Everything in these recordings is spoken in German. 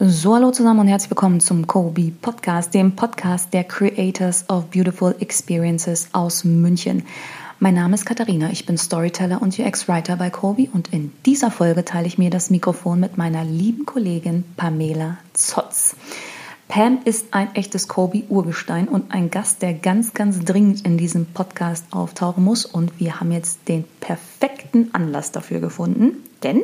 So, hallo zusammen und herzlich willkommen zum Kobe Podcast, dem Podcast der Creators of Beautiful Experiences aus München. Mein Name ist Katharina, ich bin Storyteller und UX-Writer bei Kobe und in dieser Folge teile ich mir das Mikrofon mit meiner lieben Kollegin Pamela Zotz. Pam ist ein echtes Kobe-Urgestein und ein Gast, der ganz, ganz dringend in diesem Podcast auftauchen muss. Und wir haben jetzt den perfekten Anlass dafür gefunden, denn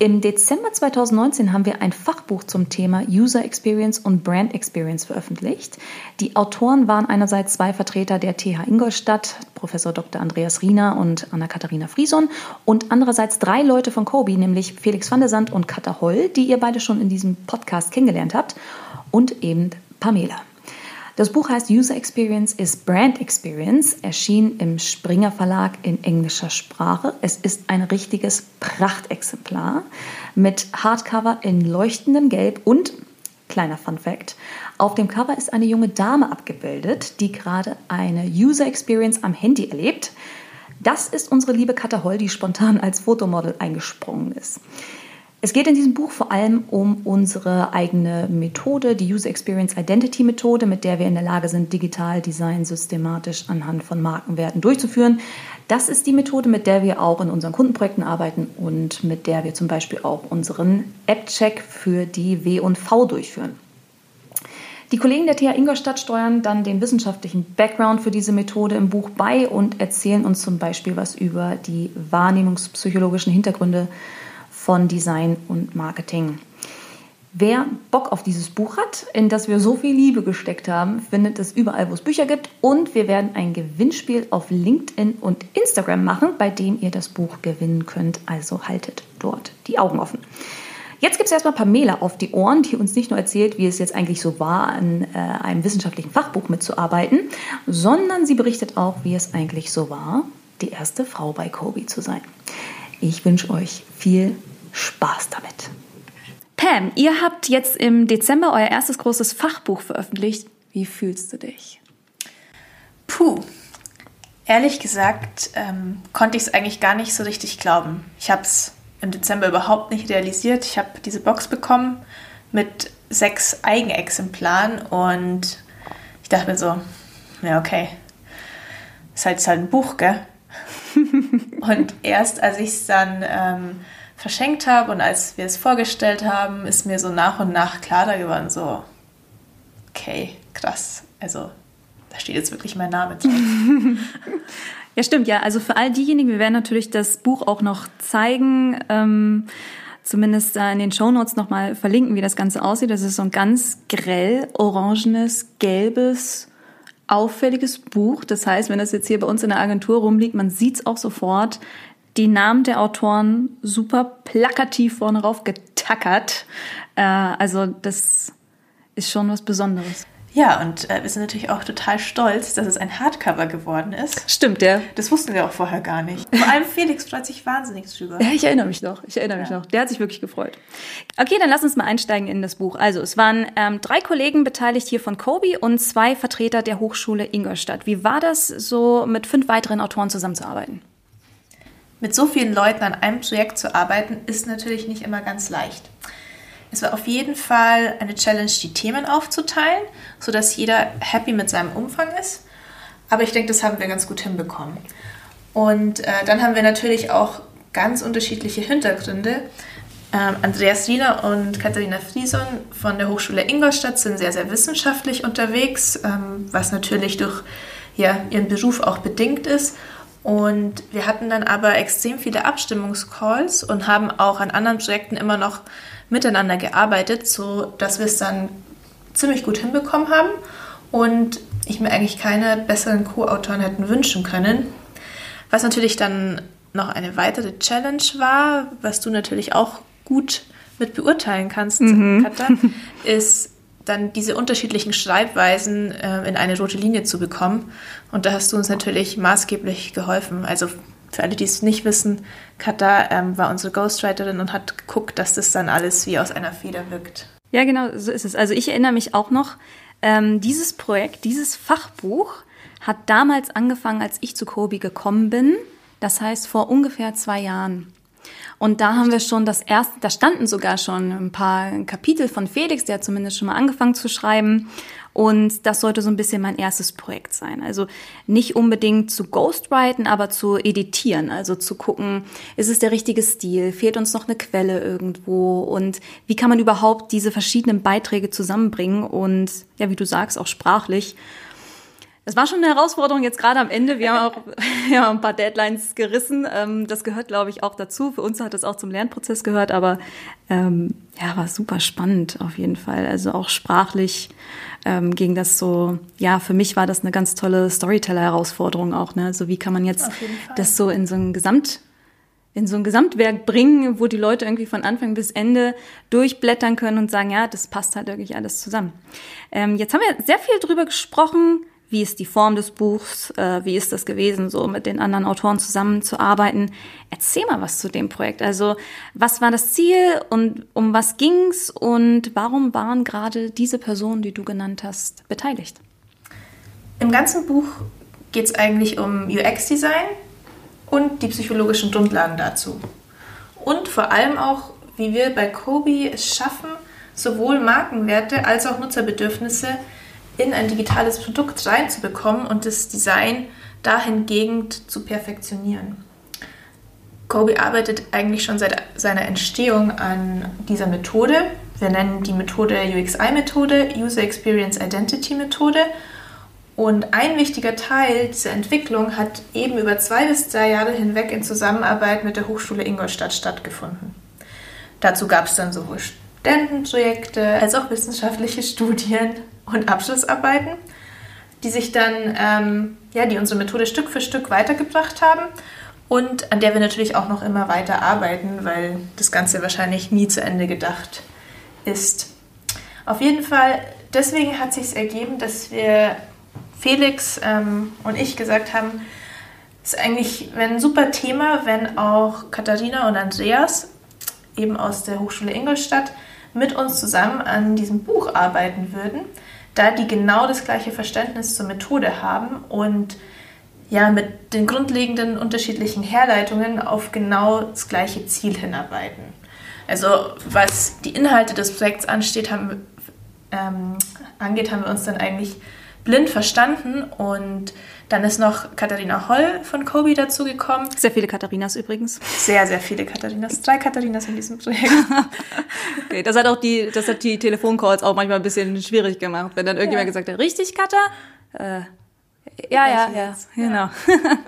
im Dezember 2019 haben wir ein Fachbuch zum Thema User Experience und Brand Experience veröffentlicht. Die Autoren waren einerseits zwei Vertreter der TH Ingolstadt, Professor Dr. Andreas Riener und Anna-Katharina Frieson, und andererseits drei Leute von Kobi, nämlich Felix van der Sand und Katha Holl, die ihr beide schon in diesem Podcast kennengelernt habt, und eben Pamela. Das Buch heißt User Experience is Brand Experience, erschien im Springer Verlag in englischer Sprache. Es ist ein richtiges Prachtexemplar mit Hardcover in leuchtendem Gelb und kleiner Fun Fact, auf dem Cover ist eine junge Dame abgebildet, die gerade eine User Experience am Handy erlebt. Das ist unsere liebe Katha Holl, die spontan als Fotomodel eingesprungen ist. Es geht in diesem Buch vor allem um unsere eigene Methode, die User Experience Identity Methode, mit der wir in der Lage sind, digital Design systematisch anhand von Markenwerten durchzuführen. Das ist die Methode, mit der wir auch in unseren Kundenprojekten arbeiten und mit der wir zum Beispiel auch unseren App-Check für die W und V durchführen. Die Kollegen der TH Ingolstadt steuern dann den wissenschaftlichen Background für diese Methode im Buch bei und erzählen uns zum Beispiel was über die wahrnehmungspsychologischen Hintergründe von Design und Marketing. Wer Bock auf dieses Buch hat, in das wir so viel Liebe gesteckt haben, findet es überall, wo es Bücher gibt. Und wir werden ein Gewinnspiel auf LinkedIn und Instagram machen, bei dem ihr das Buch gewinnen könnt. Also haltet dort die Augen offen. Jetzt gibt es erstmal Pamela auf die Ohren, die uns nicht nur erzählt, wie es jetzt eigentlich so war, an äh, einem wissenschaftlichen Fachbuch mitzuarbeiten, sondern sie berichtet auch, wie es eigentlich so war, die erste Frau bei Kobe zu sein. Ich wünsche euch viel Spaß damit. Pam, ihr habt jetzt im Dezember euer erstes großes Fachbuch veröffentlicht. Wie fühlst du dich? Puh, ehrlich gesagt ähm, konnte ich es eigentlich gar nicht so richtig glauben. Ich habe es im Dezember überhaupt nicht realisiert. Ich habe diese Box bekommen mit sechs Eigenexemplaren und ich dachte mir so, ja okay, ist halt, ist halt ein Buch, gell? und erst als ich es dann ähm, verschenkt habe und als wir es vorgestellt haben, ist mir so nach und nach klarer geworden, so, okay, krass, also da steht jetzt wirklich mein Name drauf. ja, stimmt, ja. Also für all diejenigen, wir werden natürlich das Buch auch noch zeigen, ähm, zumindest in den Shownotes nochmal verlinken, wie das Ganze aussieht. Das ist so ein ganz grell, orangenes, gelbes, auffälliges Buch. Das heißt, wenn das jetzt hier bei uns in der Agentur rumliegt, man sieht es auch sofort die Namen der Autoren super plakativ vorne rauf getackert. Äh, also das ist schon was Besonderes. Ja, und äh, wir sind natürlich auch total stolz, dass es ein Hardcover geworden ist. Stimmt, ja. Das wussten wir auch vorher gar nicht. Vor allem Felix freut sich wahnsinnig drüber. Ja, ich erinnere mich noch. Ich erinnere mich noch. Der hat sich wirklich gefreut. Okay, dann lass uns mal einsteigen in das Buch. Also, es waren ähm, drei Kollegen beteiligt hier von Kobe und zwei Vertreter der Hochschule Ingolstadt. Wie war das, so mit fünf weiteren Autoren zusammenzuarbeiten? Mit so vielen Leuten an einem Projekt zu arbeiten, ist natürlich nicht immer ganz leicht. Es war auf jeden Fall eine Challenge, die Themen aufzuteilen, sodass jeder happy mit seinem Umfang ist. Aber ich denke, das haben wir ganz gut hinbekommen. Und äh, dann haben wir natürlich auch ganz unterschiedliche Hintergründe. Ähm, Andreas Riener und Katharina Frieson von der Hochschule Ingolstadt sind sehr, sehr wissenschaftlich unterwegs, ähm, was natürlich durch ja, ihren Beruf auch bedingt ist. Und wir hatten dann aber extrem viele Abstimmungscalls und haben auch an anderen Projekten immer noch miteinander gearbeitet, so dass wir es dann ziemlich gut hinbekommen haben und ich mir eigentlich keine besseren Co-Autoren hätten wünschen können. Was natürlich dann noch eine weitere Challenge war, was du natürlich auch gut mit beurteilen kannst, mhm. Katha, ist dann diese unterschiedlichen Schreibweisen äh, in eine rote Linie zu bekommen. Und da hast du uns natürlich maßgeblich geholfen. Also für alle, die es nicht wissen, Katha ähm, war unsere Ghostwriterin und hat geguckt, dass das dann alles wie aus einer Feder wirkt. Ja, genau, so ist es. Also ich erinnere mich auch noch, ähm, dieses Projekt, dieses Fachbuch hat damals angefangen, als ich zu Kobi gekommen bin. Das heißt vor ungefähr zwei Jahren. Und da haben wir schon das erste, da standen sogar schon ein paar Kapitel von Felix, der hat zumindest schon mal angefangen zu schreiben. Und das sollte so ein bisschen mein erstes Projekt sein. Also nicht unbedingt zu ghostwriten, aber zu editieren. Also zu gucken, ist es der richtige Stil? Fehlt uns noch eine Quelle irgendwo? Und wie kann man überhaupt diese verschiedenen Beiträge zusammenbringen? Und ja, wie du sagst, auch sprachlich. Es war schon eine Herausforderung jetzt gerade am Ende. Wir haben auch wir haben ein paar Deadlines gerissen. Ähm, das gehört, glaube ich, auch dazu. Für uns hat das auch zum Lernprozess gehört, aber ähm, ja, war super spannend auf jeden Fall. Also auch sprachlich ähm, ging das so, ja, für mich war das eine ganz tolle Storyteller-Herausforderung auch. Ne? Also wie kann man jetzt das so in so ein Gesamt in so ein Gesamtwerk bringen, wo die Leute irgendwie von Anfang bis Ende durchblättern können und sagen, ja, das passt halt wirklich alles zusammen. Ähm, jetzt haben wir sehr viel drüber gesprochen, wie ist die Form des Buchs, äh, wie ist das gewesen, so mit den anderen Autoren zusammenzuarbeiten. Erzähl mal was zu dem Projekt. Also was war das Ziel und um was ging's und warum waren gerade diese Personen, die du genannt hast, beteiligt? Im ganzen Buch geht es eigentlich um UX-Design und die psychologischen Grundlagen dazu. Und vor allem auch, wie wir bei Kobi es schaffen, sowohl Markenwerte als auch Nutzerbedürfnisse in ein digitales Produkt reinzubekommen und das Design dahingehend zu perfektionieren. Kobe arbeitet eigentlich schon seit seiner Entstehung an dieser Methode. Wir nennen die Methode UXI-Methode, User Experience Identity Methode. Und ein wichtiger Teil dieser Entwicklung hat eben über zwei bis drei Jahre hinweg in Zusammenarbeit mit der Hochschule Ingolstadt stattgefunden. Dazu gab es dann sowohl Studentenprojekte als auch wissenschaftliche Studien und Abschlussarbeiten, die sich dann, ähm, ja, die unsere Methode Stück für Stück weitergebracht haben und an der wir natürlich auch noch immer weiter arbeiten, weil das Ganze wahrscheinlich nie zu Ende gedacht ist. Auf jeden Fall, deswegen hat sich ergeben, dass wir Felix ähm, und ich gesagt haben, es ist eigentlich ein super Thema, wenn auch Katharina und Andreas eben aus der Hochschule Ingolstadt mit uns zusammen an diesem Buch arbeiten würden, da die genau das gleiche Verständnis zur Methode haben und ja mit den grundlegenden unterschiedlichen Herleitungen auf genau das gleiche Ziel hinarbeiten. Also was die Inhalte des Projekts ansteht, haben, ähm, angeht, haben wir uns dann eigentlich blind verstanden und dann ist noch Katharina Holl von Kobi dazugekommen. Sehr viele Katharinas übrigens. Sehr, sehr viele Katharinas. Drei Katharinas in diesem Projekt. okay, das hat auch die, das hat die Telefoncalls auch manchmal ein bisschen schwierig gemacht, wenn dann irgendjemand ja. gesagt hat, richtig, Katha? Äh, ja, ja, ja, genau.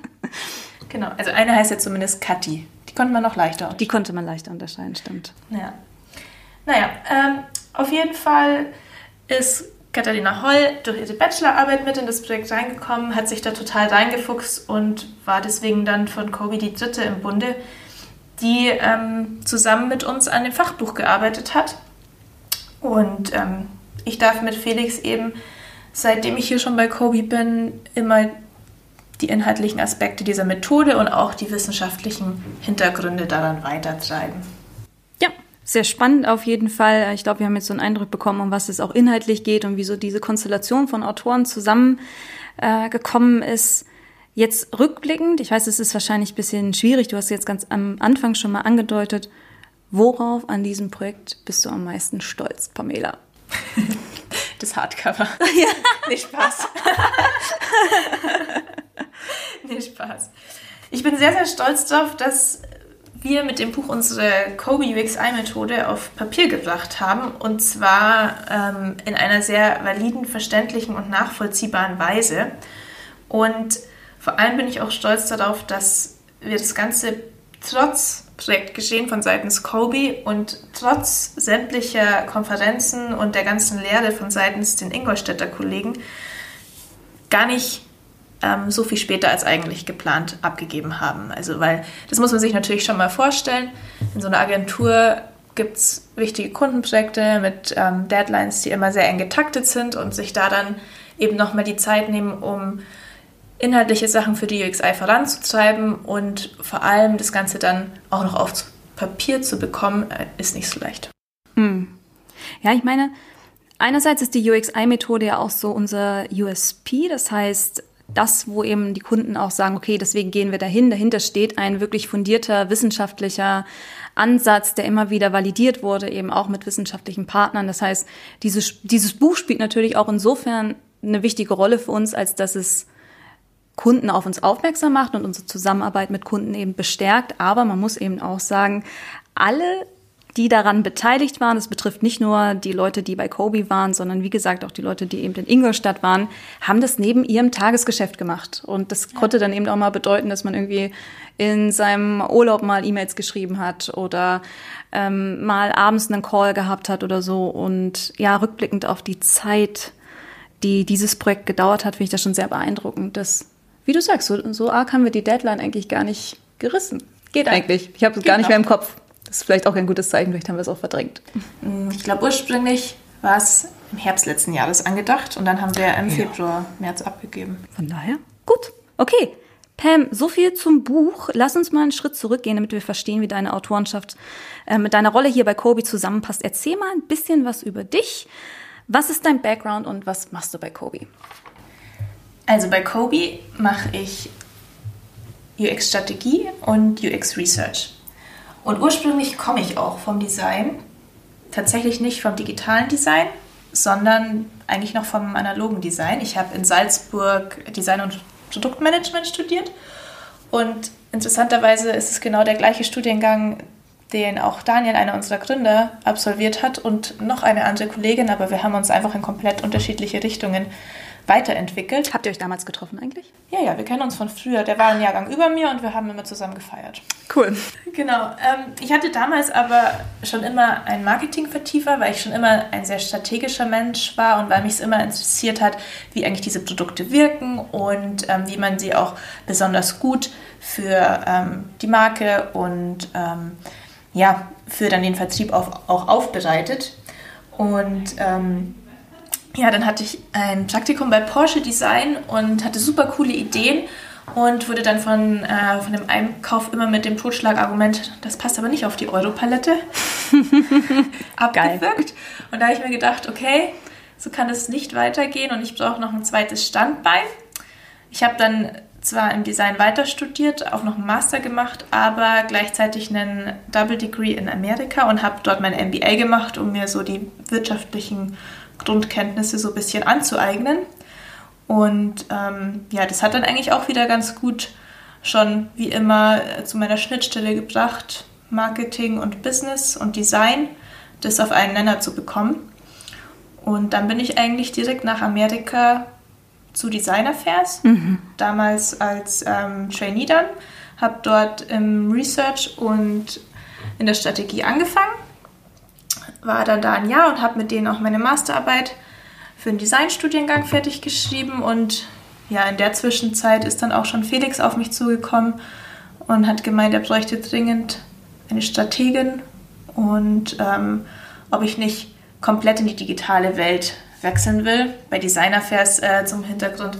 genau, also eine heißt ja zumindest Kathi. Die konnte man noch leichter Die konnte man leichter unterscheiden, stimmt. Ja. Naja, ähm, auf jeden Fall ist Katharina Holl durch ihre Bachelorarbeit mit in das Projekt reingekommen, hat sich da total reingefuchst und war deswegen dann von Kobi die dritte im Bunde, die ähm, zusammen mit uns an dem Fachbuch gearbeitet hat. Und ähm, ich darf mit Felix eben, seitdem ich hier schon bei Kobi bin, immer die inhaltlichen Aspekte dieser Methode und auch die wissenschaftlichen Hintergründe daran weitertreiben sehr spannend auf jeden Fall. Ich glaube, wir haben jetzt so einen Eindruck bekommen, um was es auch inhaltlich geht und wieso diese Konstellation von Autoren zusammengekommen äh, ist. Jetzt rückblickend, ich weiß, es ist wahrscheinlich ein bisschen schwierig, du hast jetzt ganz am Anfang schon mal angedeutet, worauf an diesem Projekt bist du am meisten stolz, Pamela? Das Hardcover. Ja. Nicht Spaß. Nicht Spaß. Ich bin sehr, sehr stolz darauf, dass wir mit dem Buch unsere Kobe UXI-Methode auf Papier gebracht haben und zwar ähm, in einer sehr validen, verständlichen und nachvollziehbaren Weise. Und vor allem bin ich auch stolz darauf, dass wir das Ganze trotz Projektgeschehen von seitens Kobe und trotz sämtlicher Konferenzen und der ganzen Lehre von seitens den Ingolstädter Kollegen gar nicht ähm, so viel später als eigentlich geplant abgegeben haben. Also, weil das muss man sich natürlich schon mal vorstellen. In so einer Agentur gibt es wichtige Kundenprojekte mit ähm, Deadlines, die immer sehr eng getaktet sind und sich da dann eben nochmal die Zeit nehmen, um inhaltliche Sachen für die UXI voranzutreiben und vor allem das Ganze dann auch noch auf Papier zu bekommen, äh, ist nicht so leicht. Hm. Ja, ich meine, einerseits ist die UXI-Methode ja auch so unser USP, das heißt, das, wo eben die Kunden auch sagen, okay, deswegen gehen wir dahin. Dahinter steht ein wirklich fundierter wissenschaftlicher Ansatz, der immer wieder validiert wurde, eben auch mit wissenschaftlichen Partnern. Das heißt, dieses, dieses Buch spielt natürlich auch insofern eine wichtige Rolle für uns, als dass es Kunden auf uns aufmerksam macht und unsere Zusammenarbeit mit Kunden eben bestärkt. Aber man muss eben auch sagen, alle die daran beteiligt waren. Das betrifft nicht nur die Leute, die bei Kobe waren, sondern wie gesagt auch die Leute, die eben in Ingolstadt waren, haben das neben ihrem Tagesgeschäft gemacht. Und das konnte dann eben auch mal bedeuten, dass man irgendwie in seinem Urlaub mal E-Mails geschrieben hat oder ähm, mal abends einen Call gehabt hat oder so. Und ja, rückblickend auf die Zeit, die dieses Projekt gedauert hat, finde ich das schon sehr beeindruckend. Das, wie du sagst, so, so arg haben wir die Deadline eigentlich gar nicht gerissen. Geht eigentlich. Ich habe es gar nicht mehr im Kopf. Das ist vielleicht auch ein gutes Zeichen, vielleicht haben wir es auch verdrängt. Mm, ich glaube, ursprünglich war es im Herbst letzten Jahres angedacht und dann haben wir im. Februar, März abgegeben. Von daher, gut. Okay. Pam, so viel zum Buch. Lass uns mal einen Schritt zurückgehen, damit wir verstehen, wie deine Autorenschaft äh, mit deiner Rolle hier bei Kobe zusammenpasst. Erzähl mal ein bisschen was über dich. Was ist dein Background und was machst du bei Kobe? Also bei Kobe mache ich UX-Strategie und UX-Research. Und ursprünglich komme ich auch vom Design, tatsächlich nicht vom digitalen Design, sondern eigentlich noch vom analogen Design. Ich habe in Salzburg Design und Produktmanagement studiert und interessanterweise ist es genau der gleiche Studiengang, den auch Daniel, einer unserer Gründer, absolviert hat und noch eine andere Kollegin, aber wir haben uns einfach in komplett unterschiedliche Richtungen weiterentwickelt. Habt ihr euch damals getroffen eigentlich? Ja, ja, wir kennen uns von früher. Der war ein Jahrgang über mir und wir haben immer zusammen gefeiert. Cool. Genau. Ähm, ich hatte damals aber schon immer ein Marketingvertiefer, weil ich schon immer ein sehr strategischer Mensch war und weil mich es immer interessiert hat, wie eigentlich diese Produkte wirken und ähm, wie man sie auch besonders gut für ähm, die Marke und ähm, ja, für dann den Vertrieb auf, auch aufbereitet. Und ähm, ja, dann hatte ich ein Praktikum bei Porsche Design und hatte super coole Ideen und wurde dann von, äh, von dem Einkauf immer mit dem Totschlagargument, das passt aber nicht auf die Europalette, abgewürgt. Und da habe ich mir gedacht, okay, so kann es nicht weitergehen und ich brauche noch ein zweites Standbein. Ich habe dann zwar im Design weiter studiert, auch noch einen Master gemacht, aber gleichzeitig einen Double Degree in Amerika und habe dort mein MBA gemacht, um mir so die wirtschaftlichen Grundkenntnisse so ein bisschen anzueignen. Und ähm, ja, das hat dann eigentlich auch wieder ganz gut schon wie immer äh, zu meiner Schnittstelle gebracht, Marketing und Business und Design, das auf einen Nenner zu bekommen. Und dann bin ich eigentlich direkt nach Amerika zu Design Affairs, mhm. damals als ähm, Trainee dann, habe dort im Research und in der Strategie angefangen war dann da ein Jahr und habe mit denen auch meine Masterarbeit für den Designstudiengang fertig geschrieben und ja, in der Zwischenzeit ist dann auch schon Felix auf mich zugekommen und hat gemeint, er bräuchte dringend eine Strategin und ähm, ob ich nicht komplett in die digitale Welt wechseln will. Bei Design Affairs äh, zum Hintergrund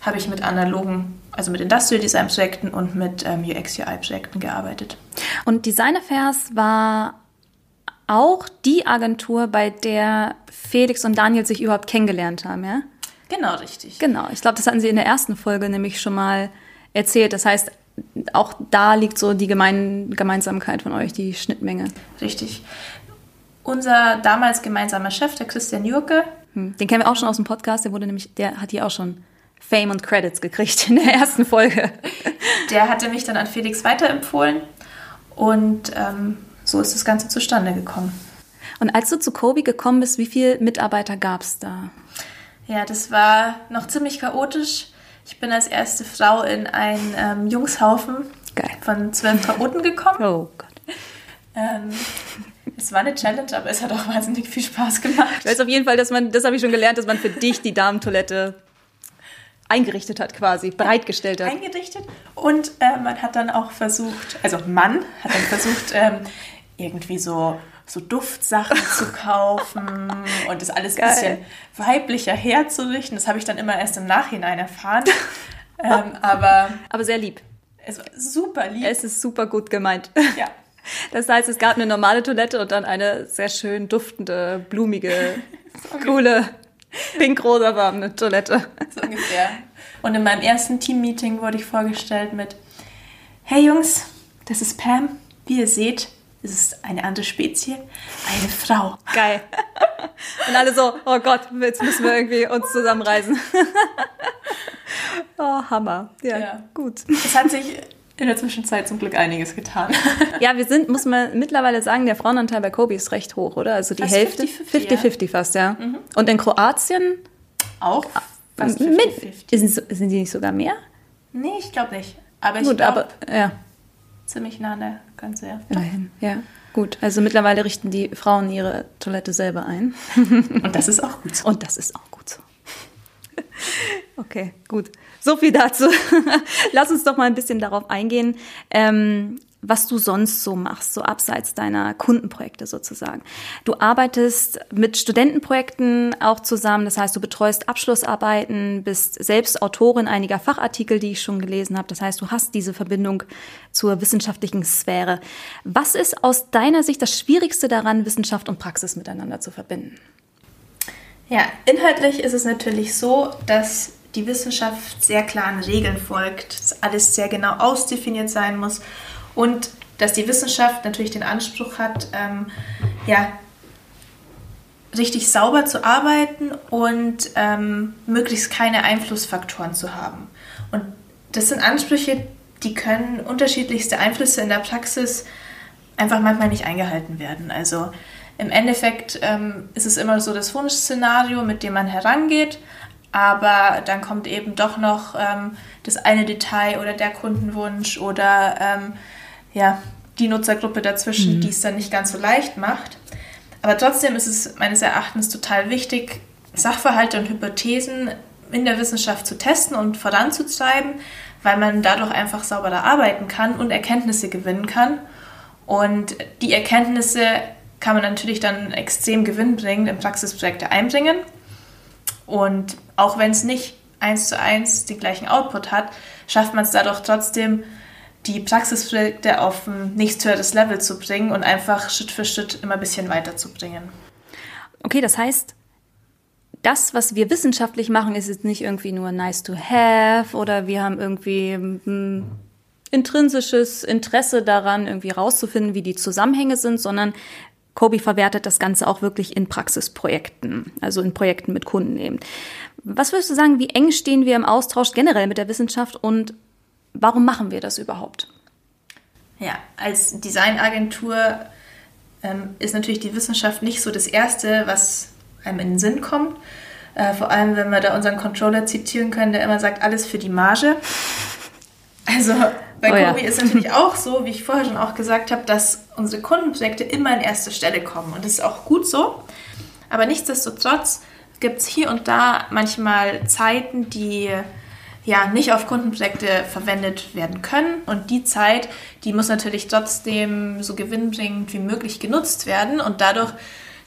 habe ich mit analogen, also mit Industrial Design Projekten und mit ähm, UX UI Projekten gearbeitet. Und Design Affairs war auch die Agentur, bei der Felix und Daniel sich überhaupt kennengelernt haben, ja? Genau, richtig. Genau. Ich glaube, das hatten sie in der ersten Folge nämlich schon mal erzählt. Das heißt, auch da liegt so die Gemein Gemeinsamkeit von euch, die Schnittmenge. Richtig. Unser damals gemeinsamer Chef, der Christian Jurke. Hm, den kennen wir auch schon aus dem Podcast. Der wurde nämlich, der hat hier auch schon Fame und Credits gekriegt in der ersten Folge. Der hatte mich dann an Felix weiterempfohlen und ähm, so ist das Ganze zustande gekommen. Und als du zu Kobe gekommen bist, wie viele Mitarbeiter gab es da? Ja, das war noch ziemlich chaotisch. Ich bin als erste Frau in einen ähm, Jungshaufen Geil. von zwölf Chaoten gekommen. Oh Gott. Ähm, es war eine Challenge, aber es hat auch wahnsinnig viel Spaß gemacht. Ich weiß auf jeden Fall, dass man, das habe ich schon gelernt, dass man für dich die Damentoilette eingerichtet hat quasi, bereitgestellt hat. Eingerichtet und äh, man hat dann auch versucht, also Mann hat dann versucht, ähm, irgendwie so, so Duftsachen zu kaufen und das alles ein bisschen weiblicher herzurichten. Das habe ich dann immer erst im Nachhinein erfahren. ähm, aber, aber sehr lieb. Es war super lieb. Es ist super gut gemeint. Ja. Das heißt, es gab eine normale Toilette und dann eine sehr schön duftende, blumige, coole, pink-rosa-farbene Toilette. So ungefähr. Und in meinem ersten Team-Meeting wurde ich vorgestellt mit, hey Jungs, das ist Pam. Wie ihr seht, ist es eine andere Spezie, eine Frau. Geil. Und alle so, oh Gott, jetzt müssen wir irgendwie uns zusammenreisen. oh, Hammer. Ja, ja. gut. Es hat sich in der Zwischenzeit zum Glück einiges getan. ja, wir sind, muss man mittlerweile sagen, der Frauenanteil bei Kobe ist recht hoch, oder? Also die fast Hälfte. 50-50 ja. fast, ja. Mhm. Und in Kroatien? Auch fast 50 -50. Sind, sind die nicht sogar mehr? Nee, ich glaube nicht. Aber ich glaube, ja. Ziemlich nah an der Grenze, ja. Immerhin, ja. Gut, also mittlerweile richten die Frauen ihre Toilette selber ein. Und das ist auch gut so. Und das ist auch gut so. Okay, gut. So viel dazu. Lass uns doch mal ein bisschen darauf eingehen, ähm, was du sonst so machst, so abseits deiner Kundenprojekte sozusagen. Du arbeitest mit Studentenprojekten auch zusammen, das heißt, du betreust Abschlussarbeiten, bist selbst Autorin einiger Fachartikel, die ich schon gelesen habe. Das heißt, du hast diese Verbindung zur wissenschaftlichen Sphäre. Was ist aus deiner Sicht das Schwierigste daran, Wissenschaft und Praxis miteinander zu verbinden? Ja, inhaltlich ist es natürlich so, dass die Wissenschaft sehr klaren Regeln folgt, dass alles sehr genau ausdefiniert sein muss und dass die Wissenschaft natürlich den Anspruch hat, ähm, ja, richtig sauber zu arbeiten und ähm, möglichst keine Einflussfaktoren zu haben. Und das sind Ansprüche, die können unterschiedlichste Einflüsse in der Praxis einfach manchmal nicht eingehalten werden. Also im Endeffekt ähm, ist es immer so das Wunschszenario, mit dem man herangeht, aber dann kommt eben doch noch ähm, das eine Detail oder der Kundenwunsch oder ähm, ja, die Nutzergruppe dazwischen, mhm. die es dann nicht ganz so leicht macht. Aber trotzdem ist es meines Erachtens total wichtig, Sachverhalte und Hypothesen in der Wissenschaft zu testen und voranzutreiben, weil man dadurch einfach sauberer arbeiten kann und Erkenntnisse gewinnen kann. Und die Erkenntnisse kann man natürlich dann extrem gewinnbringend in Praxisprojekte einbringen. Und auch wenn es nicht eins zu eins den gleichen Output hat, schafft man es dadurch trotzdem, die Praxisprojekte auf ein nächsthöheres Level zu bringen und einfach Schritt für Schritt immer ein bisschen weiterzubringen. Okay, das heißt, das, was wir wissenschaftlich machen, ist jetzt nicht irgendwie nur nice to have oder wir haben irgendwie ein intrinsisches Interesse daran, irgendwie rauszufinden, wie die Zusammenhänge sind, sondern Kobi verwertet das Ganze auch wirklich in Praxisprojekten, also in Projekten mit Kunden eben. Was würdest du sagen, wie eng stehen wir im Austausch generell mit der Wissenschaft und warum machen wir das überhaupt? Ja, als Designagentur ähm, ist natürlich die Wissenschaft nicht so das Erste, was einem in den Sinn kommt. Äh, vor allem, wenn wir da unseren Controller zitieren können, der immer sagt, alles für die Marge. Also bei oh, Kobi ja. ist natürlich auch so, wie ich vorher schon auch gesagt habe, dass unsere Kundenprojekte immer an erster Stelle kommen. Und das ist auch gut so. Aber nichtsdestotrotz gibt es hier und da manchmal Zeiten, die ja nicht auf Kundenprojekte verwendet werden können. Und die Zeit, die muss natürlich trotzdem so gewinnbringend wie möglich genutzt werden. Und dadurch,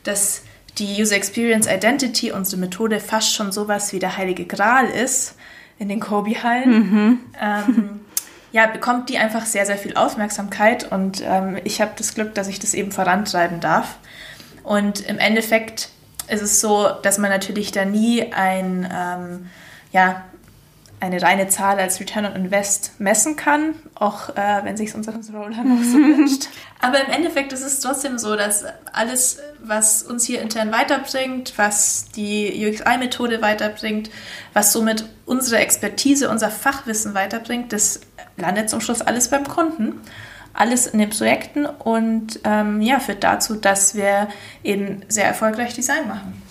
dass die User Experience Identity, unsere Methode, fast schon sowas wie der heilige Gral ist in den Kobi-Hallen, mhm. ähm, ja, bekommt die einfach sehr, sehr viel Aufmerksamkeit und ähm, ich habe das Glück, dass ich das eben vorantreiben darf. Und im Endeffekt ist es so, dass man natürlich da nie ein, ähm, ja, eine reine Zahl als Return on Invest messen kann, auch äh, wenn sich unser Controller noch so wünscht. Aber im Endeffekt ist es trotzdem so, dass alles, was uns hier intern weiterbringt, was die UXI-Methode weiterbringt, was somit unsere Expertise, unser Fachwissen weiterbringt, das landet zum Schluss alles beim Kunden. Alles in den Projekten und ähm, ja, führt dazu, dass wir eben sehr erfolgreich Design machen.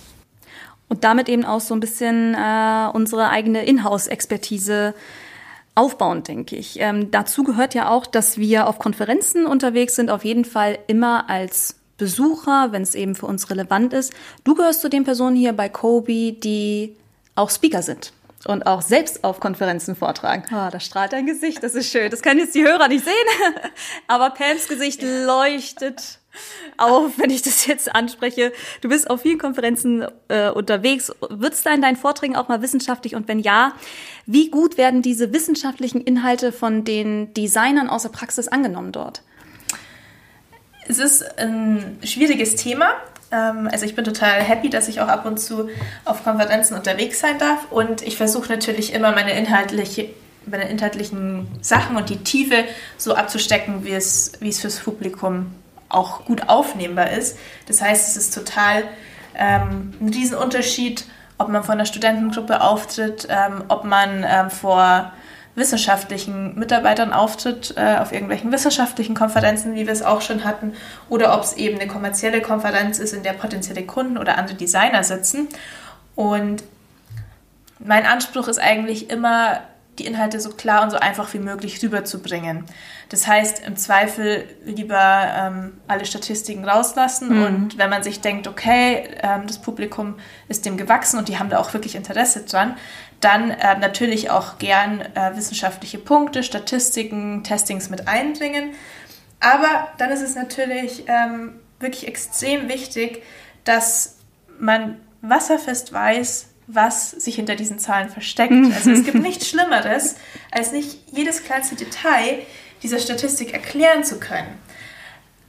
Und damit eben auch so ein bisschen äh, unsere eigene Inhouse-Expertise aufbauen, denke ich. Ähm, dazu gehört ja auch, dass wir auf Konferenzen unterwegs sind, auf jeden Fall immer als Besucher, wenn es eben für uns relevant ist. Du gehörst zu den Personen hier bei Kobe, die auch Speaker sind und auch selbst auf Konferenzen vortragen. Oh, da strahlt dein Gesicht, das ist schön. Das können jetzt die Hörer nicht sehen, aber Pams Gesicht leuchtet auf, wenn ich das jetzt anspreche. Du bist auf vielen Konferenzen äh, unterwegs. Wird es da in deinen Vorträgen auch mal wissenschaftlich? Und wenn ja, wie gut werden diese wissenschaftlichen Inhalte von den Designern aus der Praxis angenommen dort? Es ist ein schwieriges Thema, also ich bin total happy, dass ich auch ab und zu auf Konferenzen unterwegs sein darf und ich versuche natürlich immer meine inhaltliche meine inhaltlichen Sachen und die Tiefe so abzustecken, wie es, wie es fürs Publikum auch gut aufnehmbar ist. Das heißt, es ist total ähm, ein Riesenunterschied, ob man vor einer Studentengruppe auftritt, ähm, ob man ähm, vor wissenschaftlichen Mitarbeitern auftritt, äh, auf irgendwelchen wissenschaftlichen Konferenzen, wie wir es auch schon hatten, oder ob es eben eine kommerzielle Konferenz ist, in der potenzielle Kunden oder andere Designer sitzen. Und mein Anspruch ist eigentlich immer, die Inhalte so klar und so einfach wie möglich rüberzubringen. Das heißt, im Zweifel lieber ähm, alle Statistiken rauslassen mhm. und wenn man sich denkt, okay, ähm, das Publikum ist dem gewachsen und die haben da auch wirklich Interesse dran, dann äh, natürlich auch gern äh, wissenschaftliche Punkte, Statistiken, Testings mit einbringen. Aber dann ist es natürlich ähm, wirklich extrem wichtig, dass man wasserfest weiß, was sich hinter diesen Zahlen versteckt. Also es gibt nichts Schlimmeres, als nicht jedes kleinste Detail dieser Statistik erklären zu können.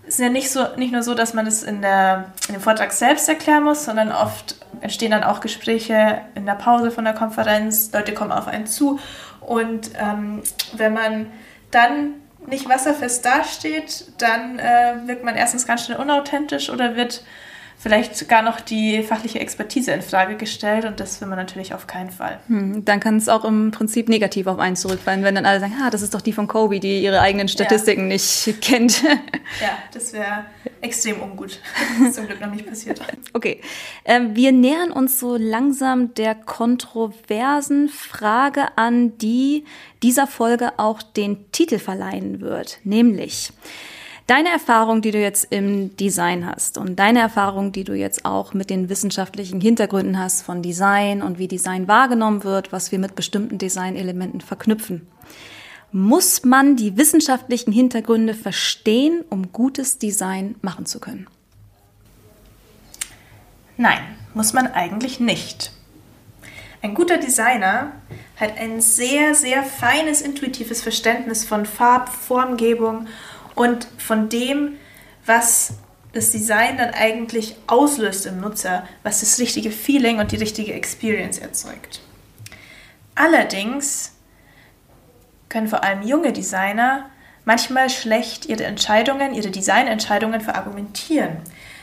Es ist ja nicht, so, nicht nur so, dass man es in, der, in dem Vortrag selbst erklären muss, sondern oft entstehen dann auch Gespräche in der Pause von der Konferenz, Leute kommen auf einen zu und ähm, wenn man dann nicht wasserfest dasteht, dann äh, wirkt man erstens ganz schnell unauthentisch oder wird vielleicht gar noch die fachliche Expertise in Frage gestellt und das will man natürlich auf keinen Fall. Hm, dann kann es auch im Prinzip negativ auf einen zurückfallen, wenn dann alle sagen, ah, das ist doch die von Kobe, die ihre eigenen Statistiken ja. nicht kennt. Ja, das wäre extrem ungut. Das ist zum Glück noch nicht passiert. Okay, ähm, wir nähern uns so langsam der kontroversen Frage an, die dieser Folge auch den Titel verleihen wird, nämlich Deine Erfahrung, die du jetzt im Design hast und deine Erfahrung, die du jetzt auch mit den wissenschaftlichen Hintergründen hast von Design und wie Design wahrgenommen wird, was wir mit bestimmten Designelementen verknüpfen. Muss man die wissenschaftlichen Hintergründe verstehen, um gutes Design machen zu können? Nein, muss man eigentlich nicht. Ein guter Designer hat ein sehr, sehr feines, intuitives Verständnis von Farb, Formgebung und von dem, was das Design dann eigentlich auslöst im Nutzer, was das richtige Feeling und die richtige Experience erzeugt. Allerdings können vor allem junge Designer manchmal schlecht ihre Entscheidungen, ihre Designentscheidungen verargumentieren.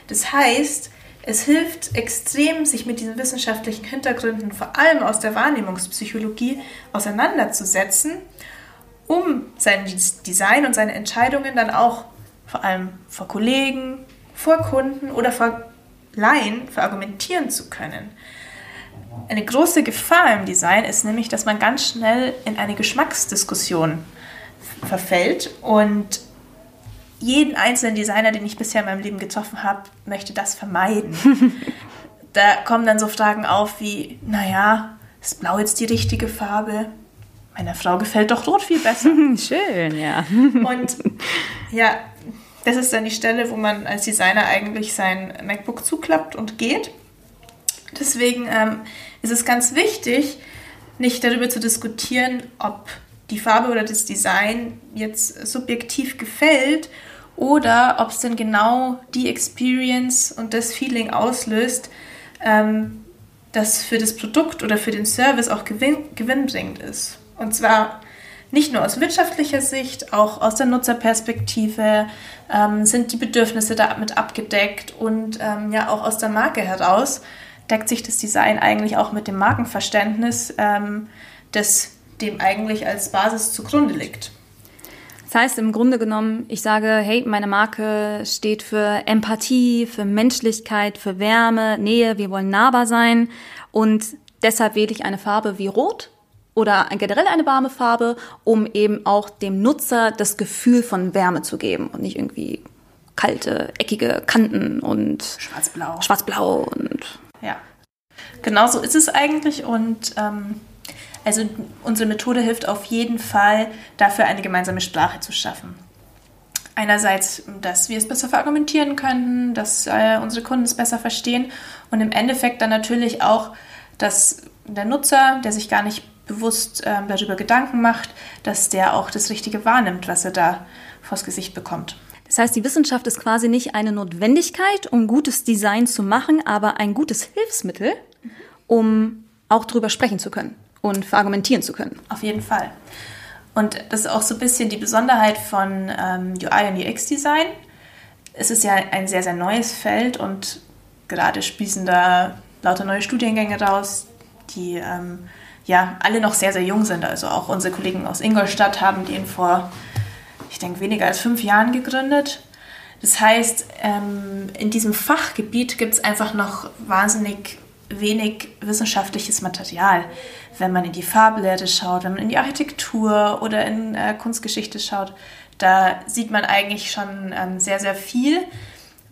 Das heißt, es hilft extrem, sich mit diesen wissenschaftlichen Hintergründen, vor allem aus der Wahrnehmungspsychologie, auseinanderzusetzen um sein Design und seine Entscheidungen dann auch vor allem vor Kollegen, vor Kunden oder vor Laien verargumentieren zu können. Eine große Gefahr im Design ist nämlich, dass man ganz schnell in eine Geschmacksdiskussion verfällt und jeden einzelnen Designer, den ich bisher in meinem Leben getroffen habe, möchte das vermeiden. da kommen dann so Fragen auf wie, naja, ist Blau jetzt die richtige Farbe? Meiner Frau gefällt doch Rot viel besser. Schön, ja. Und ja, das ist dann die Stelle, wo man als Designer eigentlich sein MacBook zuklappt und geht. Deswegen ähm, ist es ganz wichtig, nicht darüber zu diskutieren, ob die Farbe oder das Design jetzt subjektiv gefällt oder ob es denn genau die Experience und das Feeling auslöst, ähm, das für das Produkt oder für den Service auch gewinn, gewinnbringend ist. Und zwar nicht nur aus wirtschaftlicher Sicht, auch aus der Nutzerperspektive ähm, sind die Bedürfnisse damit abgedeckt und ähm, ja auch aus der Marke heraus deckt sich das Design eigentlich auch mit dem Markenverständnis, ähm, das dem eigentlich als Basis zugrunde liegt. Das heißt im Grunde genommen, ich sage, hey, meine Marke steht für Empathie, für Menschlichkeit, für Wärme, Nähe, wir wollen nahbar sein und deshalb wähle ich eine Farbe wie Rot oder generell eine warme Farbe, um eben auch dem Nutzer das Gefühl von Wärme zu geben und nicht irgendwie kalte, eckige Kanten und schwarz-blau. Schwarz-blau und ja. Genau so ist es eigentlich und ähm, also unsere Methode hilft auf jeden Fall dafür, eine gemeinsame Sprache zu schaffen. Einerseits, dass wir es besser verargumentieren können, dass äh, unsere Kunden es besser verstehen und im Endeffekt dann natürlich auch, dass der Nutzer, der sich gar nicht bewusst ähm, darüber Gedanken macht, dass der auch das Richtige wahrnimmt, was er da vors Gesicht bekommt. Das heißt, die Wissenschaft ist quasi nicht eine Notwendigkeit, um gutes Design zu machen, aber ein gutes Hilfsmittel, um auch darüber sprechen zu können und verargumentieren zu können. Auf jeden Fall. Und das ist auch so ein bisschen die Besonderheit von ähm, UI und UX-Design. Es ist ja ein sehr, sehr neues Feld und gerade sprießen da lauter neue Studiengänge raus, die ähm, ja alle noch sehr, sehr jung sind. Also auch unsere Kollegen aus Ingolstadt haben den vor, ich denke, weniger als fünf Jahren gegründet. Das heißt, ähm, in diesem Fachgebiet gibt es einfach noch wahnsinnig wenig wissenschaftliches Material. Wenn man in die Farblehre schaut, wenn man in die Architektur oder in äh, Kunstgeschichte schaut, da sieht man eigentlich schon ähm, sehr, sehr viel,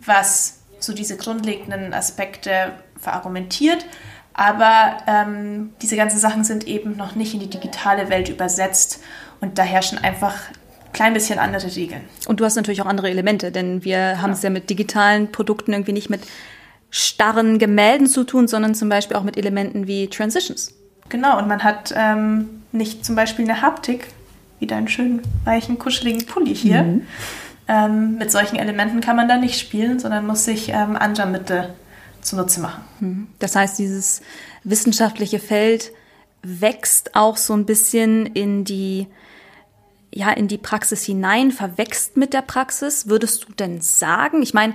was so diese grundlegenden Aspekte verargumentiert. Aber ähm, diese ganzen Sachen sind eben noch nicht in die digitale Welt übersetzt und da herrschen einfach ein klein bisschen andere Regeln. Und du hast natürlich auch andere Elemente, denn wir haben es ja mit digitalen Produkten irgendwie nicht mit starren Gemälden zu tun, sondern zum Beispiel auch mit Elementen wie Transitions. Genau, und man hat ähm, nicht zum Beispiel eine Haptik, wie deinen schönen, weichen, kuscheligen Pulli hier. Mhm. Ähm, mit solchen Elementen kann man da nicht spielen, sondern muss sich ähm, andere Mittel zunutze machen. Mhm. Das heißt, dieses wissenschaftliche Feld wächst auch so ein bisschen in die ja in die Praxis hinein, verwächst mit der Praxis. Würdest du denn sagen? Ich meine,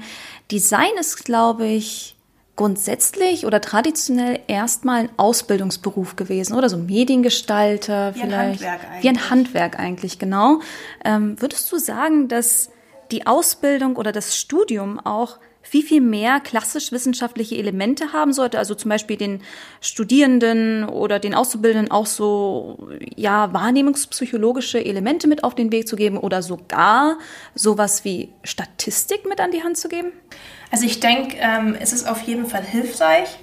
Design ist, glaube ich, grundsätzlich oder traditionell erstmal ein Ausbildungsberuf gewesen oder so Mediengestalter Wie vielleicht. Ein Handwerk eigentlich. Wie ein Handwerk eigentlich, genau. Ähm, würdest du sagen, dass die Ausbildung oder das Studium auch viel, viel mehr klassisch-wissenschaftliche Elemente haben sollte, also zum Beispiel den Studierenden oder den Auszubildenden auch so, ja, wahrnehmungspsychologische Elemente mit auf den Weg zu geben oder sogar sowas wie Statistik mit an die Hand zu geben? Also ich denke, ähm, es ist auf jeden Fall hilfreich.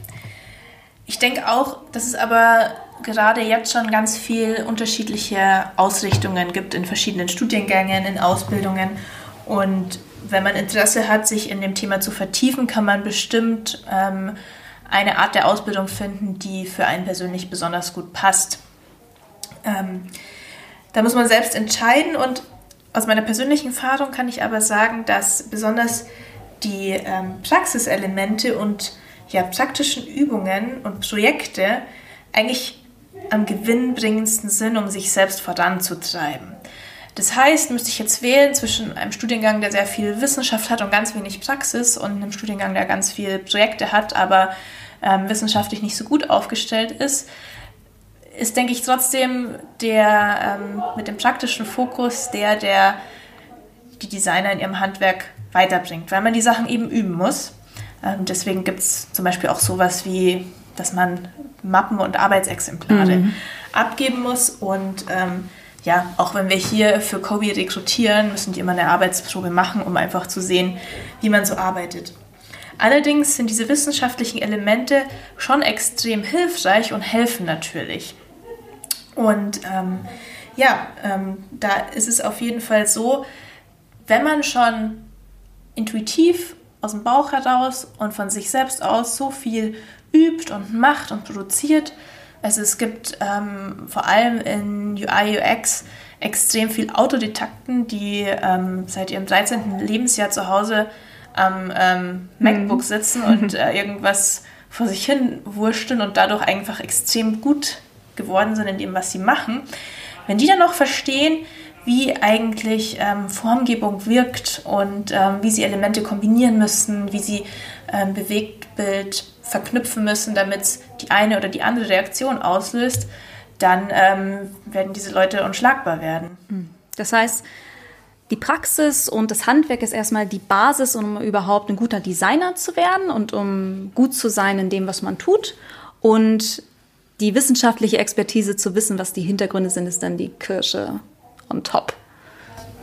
Ich denke auch, dass es aber gerade jetzt schon ganz viel unterschiedliche Ausrichtungen gibt in verschiedenen Studiengängen, in Ausbildungen. Und wenn man Interesse hat, sich in dem Thema zu vertiefen, kann man bestimmt ähm, eine Art der Ausbildung finden, die für einen persönlich besonders gut passt. Ähm, da muss man selbst entscheiden und aus meiner persönlichen Erfahrung kann ich aber sagen, dass besonders die ähm, Praxiselemente und ja, praktischen Übungen und Projekte eigentlich am gewinnbringendsten sind, um sich selbst voranzutreiben. Das heißt, müsste ich jetzt wählen zwischen einem Studiengang, der sehr viel Wissenschaft hat und ganz wenig Praxis und einem Studiengang, der ganz viele Projekte hat, aber ähm, wissenschaftlich nicht so gut aufgestellt ist, ist, denke ich, trotzdem der ähm, mit dem praktischen Fokus der, der die Designer in ihrem Handwerk weiterbringt, weil man die Sachen eben üben muss. Ähm, deswegen gibt es zum Beispiel auch sowas wie, dass man Mappen und Arbeitsexemplare mhm. abgeben muss und ähm, ja, auch wenn wir hier für Kobi rekrutieren, müssen die immer eine Arbeitsprobe machen, um einfach zu sehen, wie man so arbeitet. Allerdings sind diese wissenschaftlichen Elemente schon extrem hilfreich und helfen natürlich. Und ähm, ja, ähm, da ist es auf jeden Fall so, wenn man schon intuitiv aus dem Bauch heraus und von sich selbst aus so viel übt und macht und produziert, also es gibt ähm, vor allem in UI, UX extrem viel Autodidakten, die ähm, seit ihrem 13. Lebensjahr zu Hause am ähm, MacBook mhm. sitzen und äh, irgendwas vor sich hin wursteln und dadurch einfach extrem gut geworden sind in dem, was sie machen. Wenn die dann noch verstehen, wie eigentlich ähm, Formgebung wirkt und ähm, wie sie Elemente kombinieren müssen, wie sie ähm, Bewegtbild verknüpfen müssen, damit es die eine oder die andere Reaktion auslöst, dann ähm, werden diese Leute unschlagbar werden. Hm. Das heißt, die Praxis und das Handwerk ist erstmal die Basis, um überhaupt ein guter Designer zu werden und um gut zu sein in dem, was man tut. Und die wissenschaftliche Expertise zu wissen, was die Hintergründe sind, ist dann die Kirsche on top.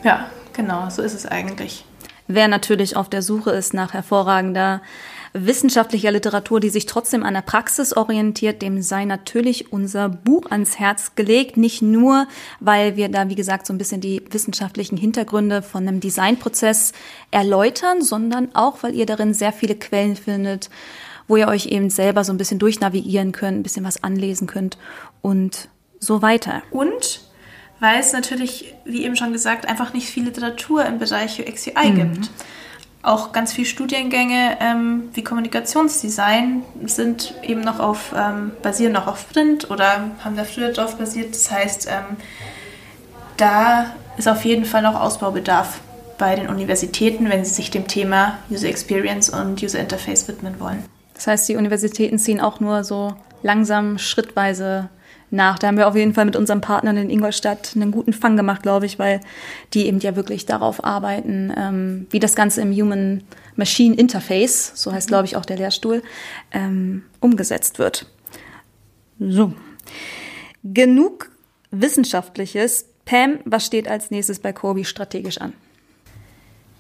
Ja, genau, so ist es eigentlich. Wer natürlich auf der Suche ist nach hervorragender wissenschaftlicher Literatur, die sich trotzdem an der Praxis orientiert, dem sei natürlich unser Buch ans Herz gelegt. Nicht nur, weil wir da, wie gesagt, so ein bisschen die wissenschaftlichen Hintergründe von einem Designprozess erläutern, sondern auch, weil ihr darin sehr viele Quellen findet, wo ihr euch eben selber so ein bisschen durchnavigieren könnt, ein bisschen was anlesen könnt und so weiter. Und weil es natürlich, wie eben schon gesagt, einfach nicht viel Literatur im Bereich UX UI mhm. gibt. Auch ganz viele Studiengänge ähm, wie Kommunikationsdesign sind eben noch auf, ähm, basieren noch auf Print oder haben da früher drauf basiert. Das heißt, ähm, da ist auf jeden Fall noch Ausbaubedarf bei den Universitäten, wenn sie sich dem Thema User Experience und User Interface widmen wollen. Das heißt, die Universitäten ziehen auch nur so langsam, schrittweise nach. Da haben wir auf jeden Fall mit unseren Partnern in Ingolstadt einen guten Fang gemacht, glaube ich, weil die eben ja wirklich darauf arbeiten, ähm, wie das Ganze im Human Machine Interface, so heißt, glaube ich, auch der Lehrstuhl, ähm, umgesetzt wird. So. Genug Wissenschaftliches. Pam, was steht als nächstes bei Corby strategisch an?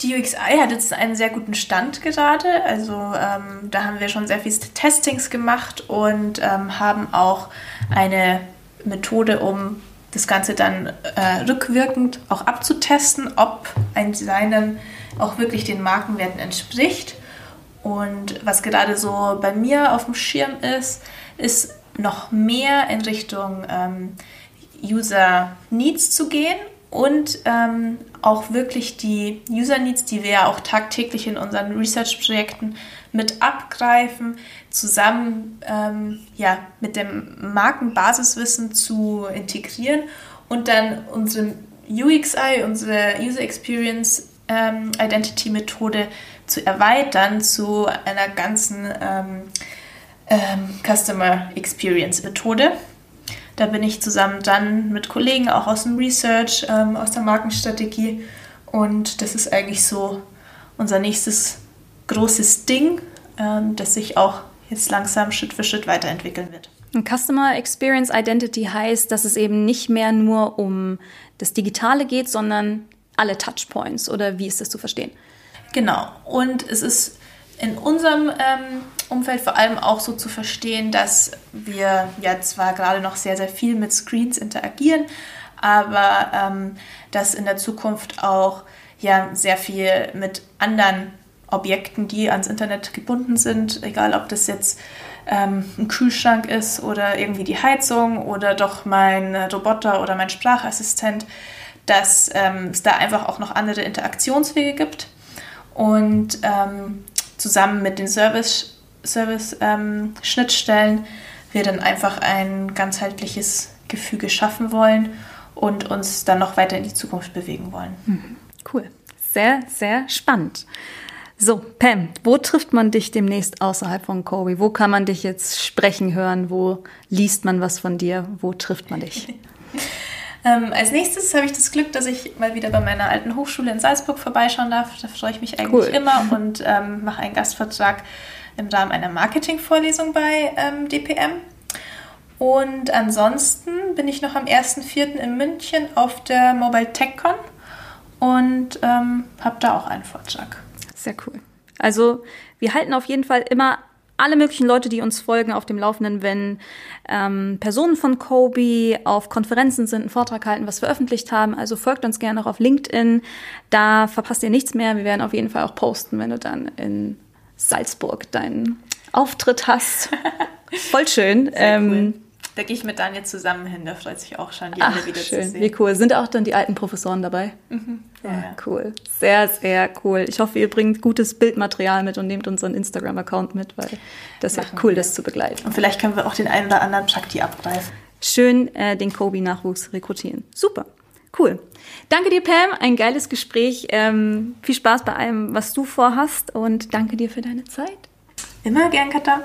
Die UXI hat jetzt einen sehr guten Stand gerade. Also ähm, da haben wir schon sehr viele Testings gemacht und ähm, haben auch eine Methode, um das Ganze dann äh, rückwirkend auch abzutesten, ob ein Design dann auch wirklich den Markenwerten entspricht. Und was gerade so bei mir auf dem Schirm ist, ist noch mehr in Richtung ähm, User Needs zu gehen und ähm, auch wirklich die User Needs, die wir ja auch tagtäglich in unseren Research-Projekten mit abgreifen, zusammen ähm, ja, mit dem Markenbasiswissen zu integrieren und dann unsere UXI, unsere User Experience ähm, Identity Methode zu erweitern zu einer ganzen ähm, ähm Customer Experience Methode. Da bin ich zusammen dann mit Kollegen auch aus dem Research, ähm, aus der Markenstrategie. Und das ist eigentlich so unser nächstes großes Ding, ähm, das sich auch jetzt langsam Schritt für Schritt weiterentwickeln wird. Und Customer Experience Identity heißt, dass es eben nicht mehr nur um das Digitale geht, sondern alle Touchpoints. Oder wie ist das zu verstehen? Genau. Und es ist in unserem ähm, Umfeld vor allem auch so zu verstehen, dass wir ja zwar gerade noch sehr, sehr viel mit Screens interagieren, aber ähm, dass in der Zukunft auch ja sehr viel mit anderen Objekten, die ans Internet gebunden sind, egal ob das jetzt ähm, ein Kühlschrank ist oder irgendwie die Heizung oder doch mein Roboter oder mein Sprachassistent, dass ähm, es da einfach auch noch andere Interaktionswege gibt. Und ähm, zusammen mit den Service-Schnittstellen Service, ähm, wir dann einfach ein ganzheitliches Gefüge schaffen wollen und uns dann noch weiter in die Zukunft bewegen wollen. Mhm. Cool. Sehr, sehr spannend. So, Pam, wo trifft man dich demnächst außerhalb von Kobe? Wo kann man dich jetzt sprechen hören? Wo liest man was von dir? Wo trifft man dich? Ähm, als nächstes habe ich das Glück, dass ich mal wieder bei meiner alten Hochschule in Salzburg vorbeischauen darf. Da freue ich mich eigentlich cool. immer und ähm, mache einen Gastvertrag im Rahmen einer Marketingvorlesung bei ähm, DPM. Und ansonsten bin ich noch am 1.4. in München auf der Mobile TechCon und ähm, habe da auch einen Vortrag. Sehr cool. Also wir halten auf jeden Fall immer alle möglichen Leute, die uns folgen, auf dem Laufenden, wenn ähm, Personen von Kobe auf Konferenzen sind, einen Vortrag halten, was veröffentlicht haben. Also folgt uns gerne auch auf LinkedIn. Da verpasst ihr nichts mehr. Wir werden auf jeden Fall auch posten, wenn du dann in Salzburg deinen Auftritt hast. Voll schön. Ähm, cool. Da gehe ich mit Daniel zusammen hin, der freut sich auch schon, die Ach, alle wieder schön. zu sehen. Wie cool. Sind auch dann die alten Professoren dabei? Mhm. Ja, ja, cool. Sehr, sehr cool. Ich hoffe, ihr bringt gutes Bildmaterial mit und nehmt unseren Instagram-Account mit, weil das ist ja cool, wir. das zu begleiten. Und vielleicht können wir auch den einen oder anderen Prakti abgreifen. Schön äh, den Kobe-Nachwuchs rekrutieren. Super. Cool. Danke dir, Pam. Ein geiles Gespräch. Ähm, viel Spaß bei allem, was du vorhast und danke dir für deine Zeit. Immer gern, Katha.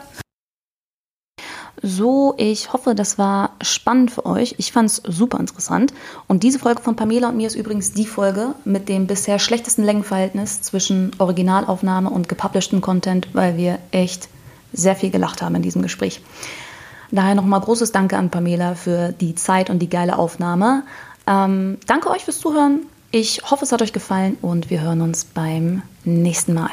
So, ich hoffe, das war spannend für euch. Ich fand es super interessant. Und diese Folge von Pamela und mir ist übrigens die Folge mit dem bisher schlechtesten Längenverhältnis zwischen Originalaufnahme und gepublishtem Content, weil wir echt sehr viel gelacht haben in diesem Gespräch. Daher nochmal großes Danke an Pamela für die Zeit und die geile Aufnahme. Ähm, danke euch fürs Zuhören. Ich hoffe, es hat euch gefallen und wir hören uns beim nächsten Mal.